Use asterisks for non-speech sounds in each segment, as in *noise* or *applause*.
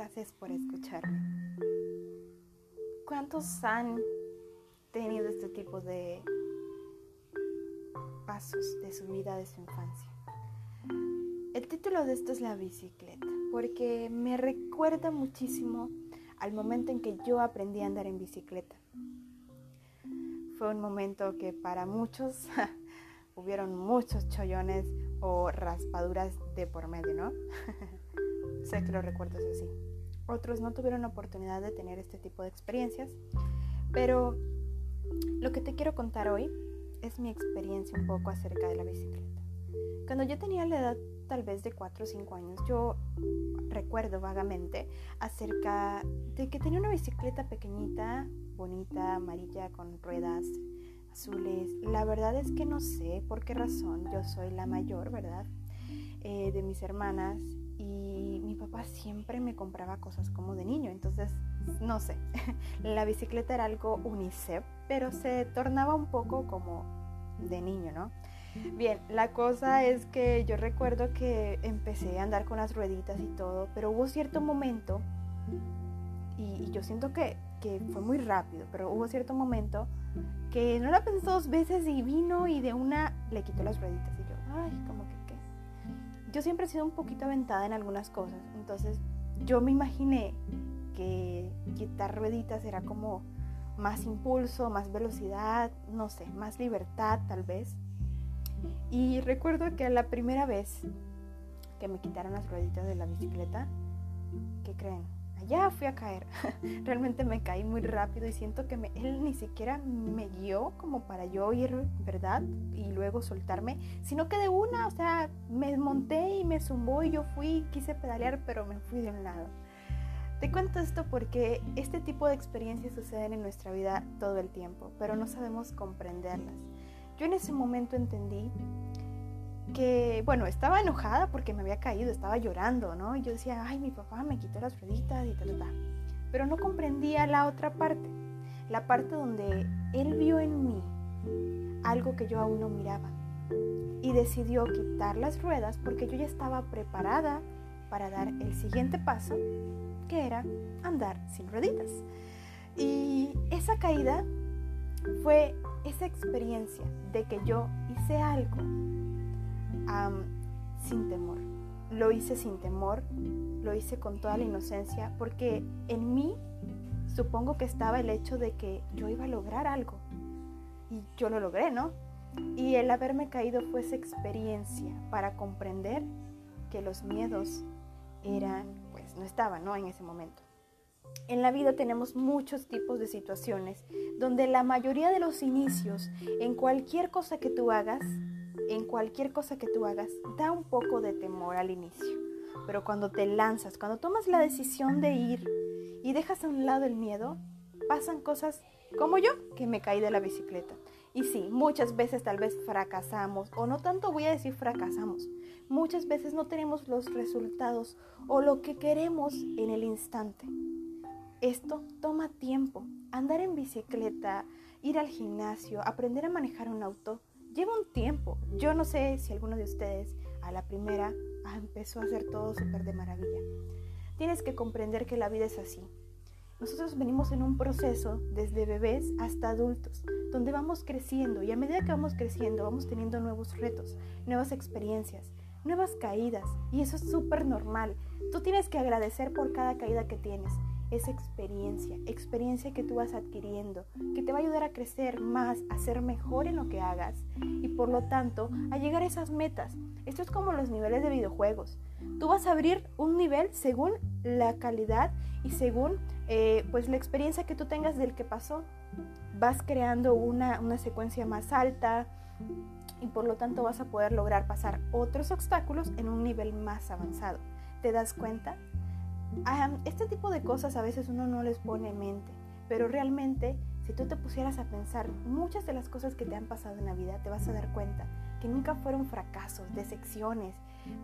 gracias por escucharme. ¿Cuántos han tenido este tipo de pasos de su vida, de su infancia? El título de esto es La bicicleta, porque me recuerda muchísimo al momento en que yo aprendí a andar en bicicleta. Fue un momento que para muchos *laughs* hubieron muchos chollones o raspaduras de por medio, ¿no? *laughs* sé que lo recuerdas así. Otros no tuvieron la oportunidad de tener este tipo de experiencias, pero lo que te quiero contar hoy es mi experiencia un poco acerca de la bicicleta. Cuando yo tenía la edad tal vez de 4 o 5 años, yo recuerdo vagamente acerca de que tenía una bicicleta pequeñita, bonita, amarilla, con ruedas azules. La verdad es que no sé por qué razón, yo soy la mayor, ¿verdad? Eh, de mis hermanas y mi papá siempre me compraba cosas como de niño, entonces no sé, *laughs* la bicicleta era algo unicef, pero se tornaba un poco como de niño, ¿no? Bien, la cosa es que yo recuerdo que empecé a andar con las rueditas y todo, pero hubo cierto momento, y, yo siento que, que, fue muy rápido, pero hubo cierto momento que no la pensé dos veces y vino y de una le quitó las rueditas y yo, ay, como que. Yo siempre he sido un poquito aventada en algunas cosas, entonces yo me imaginé que quitar rueditas era como más impulso, más velocidad, no sé, más libertad tal vez. Y recuerdo que la primera vez que me quitaron las rueditas de la bicicleta, ¿qué creen? Allá fui a caer. *laughs* Realmente me caí muy rápido y siento que él ni siquiera me guió como para yo ir, ¿verdad? Y luego soltarme, sino que de una, o sea, me monté y me zumbó y yo fui, quise pedalear, pero me fui de un lado. Te cuento esto porque este tipo de experiencias suceden en nuestra vida todo el tiempo, pero no sabemos comprenderlas. Yo en ese momento entendí que, bueno, estaba enojada porque me había caído, estaba llorando, ¿no? Y yo decía, ay, mi papá me quitó las rueditas y tal, tal, Pero no comprendía la otra parte, la parte donde él vio en mí algo que yo aún no miraba. Y decidió quitar las ruedas porque yo ya estaba preparada para dar el siguiente paso, que era andar sin rueditas. Y esa caída fue esa experiencia de que yo hice algo sin temor. Lo hice sin temor, lo hice con toda la inocencia, porque en mí supongo que estaba el hecho de que yo iba a lograr algo. Y yo lo logré, ¿no? Y el haberme caído fue esa experiencia para comprender que los miedos eran, pues no estaban, ¿no? En ese momento. En la vida tenemos muchos tipos de situaciones donde la mayoría de los inicios en cualquier cosa que tú hagas, en cualquier cosa que tú hagas, da un poco de temor al inicio. Pero cuando te lanzas, cuando tomas la decisión de ir y dejas a un lado el miedo, pasan cosas como yo, que me caí de la bicicleta. Y sí, muchas veces tal vez fracasamos, o no tanto voy a decir fracasamos, muchas veces no tenemos los resultados o lo que queremos en el instante. Esto toma tiempo. Andar en bicicleta, ir al gimnasio, aprender a manejar un auto, lleva un tiempo. Yo no sé si alguno de ustedes a la primera ah, empezó a hacer todo súper de maravilla. Tienes que comprender que la vida es así. Nosotros venimos en un proceso desde bebés hasta adultos, donde vamos creciendo y a medida que vamos creciendo vamos teniendo nuevos retos, nuevas experiencias, nuevas caídas y eso es súper normal. Tú tienes que agradecer por cada caída que tienes esa experiencia, experiencia que tú vas adquiriendo, que te va a ayudar a crecer más, a ser mejor en lo que hagas y por lo tanto a llegar a esas metas. Esto es como los niveles de videojuegos. Tú vas a abrir un nivel según la calidad y según eh, pues la experiencia que tú tengas del que pasó. Vas creando una, una secuencia más alta y por lo tanto vas a poder lograr pasar otros obstáculos en un nivel más avanzado. ¿Te das cuenta? Este tipo de cosas a veces uno no les pone en mente, pero realmente si tú te pusieras a pensar muchas de las cosas que te han pasado en la vida, te vas a dar cuenta que nunca fueron fracasos, decepciones,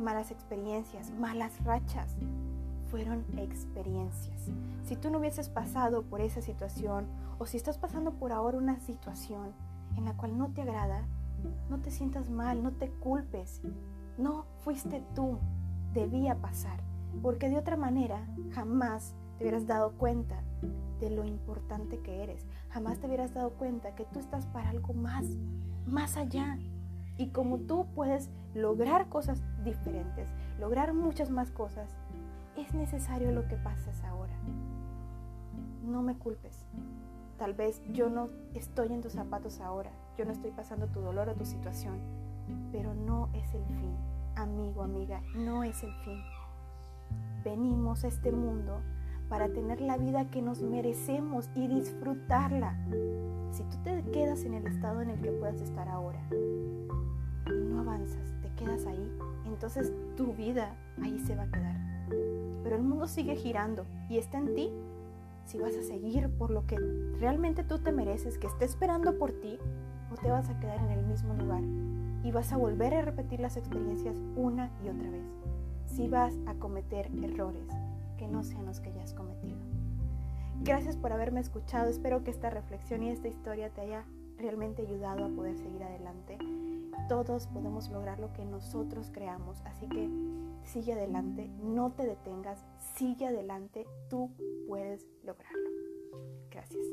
malas experiencias, malas rachas. Fueron experiencias. Si tú no hubieses pasado por esa situación o si estás pasando por ahora una situación en la cual no te agrada, no te sientas mal, no te culpes. No fuiste tú, debía pasar porque de otra manera jamás te hubieras dado cuenta de lo importante que eres, jamás te hubieras dado cuenta que tú estás para algo más, más allá. Y como tú puedes lograr cosas diferentes, lograr muchas más cosas, es necesario lo que pases ahora. No me culpes. Tal vez yo no estoy en tus zapatos ahora, yo no estoy pasando tu dolor o tu situación, pero no es el fin, amigo, amiga, no es el fin. Venimos a este mundo para tener la vida que nos merecemos y disfrutarla. Si tú te quedas en el estado en el que puedas estar ahora y no avanzas, te quedas ahí, entonces tu vida ahí se va a quedar. Pero el mundo sigue girando y está en ti si vas a seguir por lo que realmente tú te mereces, que esté esperando por ti, o te vas a quedar en el mismo lugar y vas a volver a repetir las experiencias una y otra vez. Si vas a cometer errores que no sean los que ya has cometido. Gracias por haberme escuchado. Espero que esta reflexión y esta historia te haya realmente ayudado a poder seguir adelante. Todos podemos lograr lo que nosotros creamos, así que sigue adelante, no te detengas, sigue adelante, tú puedes lograrlo. Gracias.